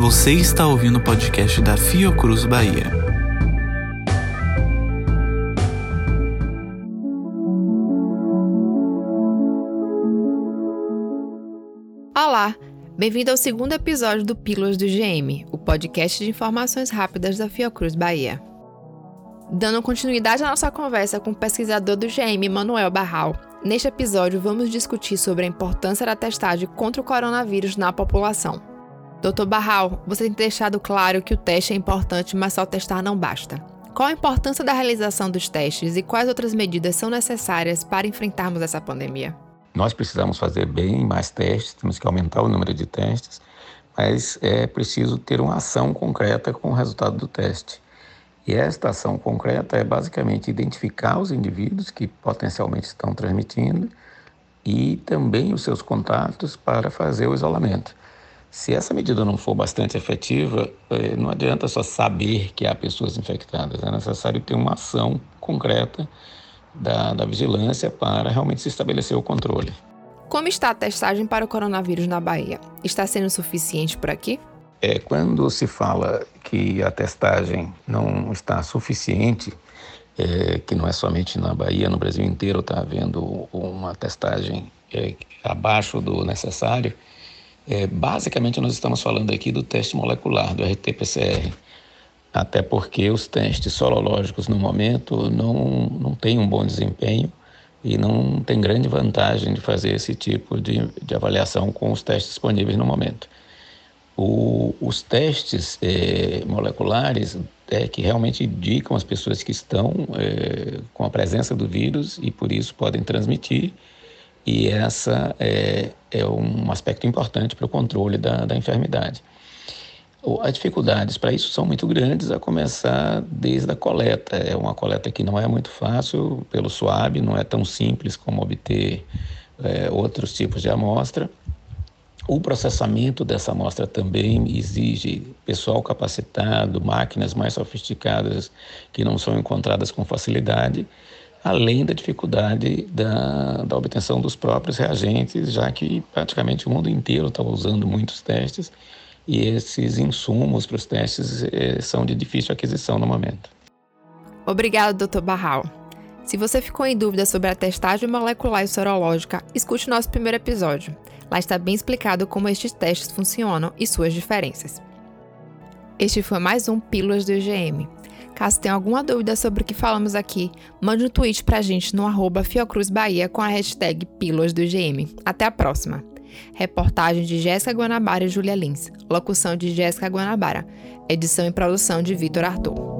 Você está ouvindo o podcast da Fiocruz Bahia. Olá, bem-vindo ao segundo episódio do Pílulas do GM, o podcast de informações rápidas da Fiocruz Bahia. Dando continuidade à nossa conversa com o pesquisador do GM, Manuel Barral, neste episódio vamos discutir sobre a importância da testagem contra o coronavírus na população. Doutor Barral, você tem deixado claro que o teste é importante, mas só testar não basta. Qual a importância da realização dos testes e quais outras medidas são necessárias para enfrentarmos essa pandemia? Nós precisamos fazer bem mais testes, temos que aumentar o número de testes, mas é preciso ter uma ação concreta com o resultado do teste. E esta ação concreta é basicamente identificar os indivíduos que potencialmente estão transmitindo e também os seus contatos para fazer o isolamento. Se essa medida não for bastante efetiva, eh, não adianta só saber que há pessoas infectadas, é necessário ter uma ação concreta da, da vigilância para realmente se estabelecer o controle. Como está a testagem para o coronavírus na Bahia? Está sendo suficiente por aqui? É, quando se fala que a testagem não está suficiente, é, que não é somente na Bahia, no Brasil inteiro está havendo uma testagem é, abaixo do necessário, é, basicamente, nós estamos falando aqui do teste molecular, do RT-PCR, até porque os testes sorológicos, no momento, não, não têm um bom desempenho e não tem grande vantagem de fazer esse tipo de, de avaliação com os testes disponíveis no momento. O, os testes é, moleculares é, que realmente indicam as pessoas que estão é, com a presença do vírus e por isso podem transmitir e essa é, é um aspecto importante para o controle da, da enfermidade. As dificuldades para isso são muito grandes, a começar desde a coleta. É uma coleta que não é muito fácil pelo SWAB, não é tão simples como obter é, outros tipos de amostra. O processamento dessa amostra também exige pessoal capacitado, máquinas mais sofisticadas que não são encontradas com facilidade além da dificuldade da, da obtenção dos próprios reagentes, já que praticamente o mundo inteiro está usando muitos testes e esses insumos para os testes eh, são de difícil aquisição no momento. Obrigado, Dr. Barral. Se você ficou em dúvida sobre a testagem molecular e sorológica, escute nosso primeiro episódio. Lá está bem explicado como estes testes funcionam e suas diferenças. Este foi mais um Pílulas do IgM. Caso tenha alguma dúvida sobre o que falamos aqui, mande um tweet pra gente no arroba Fiocruz Bahia com a hashtag Pílulas do IgM. Até a próxima! Reportagem de Jéssica Guanabara e Julia Lins. Locução de Jéssica Guanabara. Edição e produção de Vitor Arthur.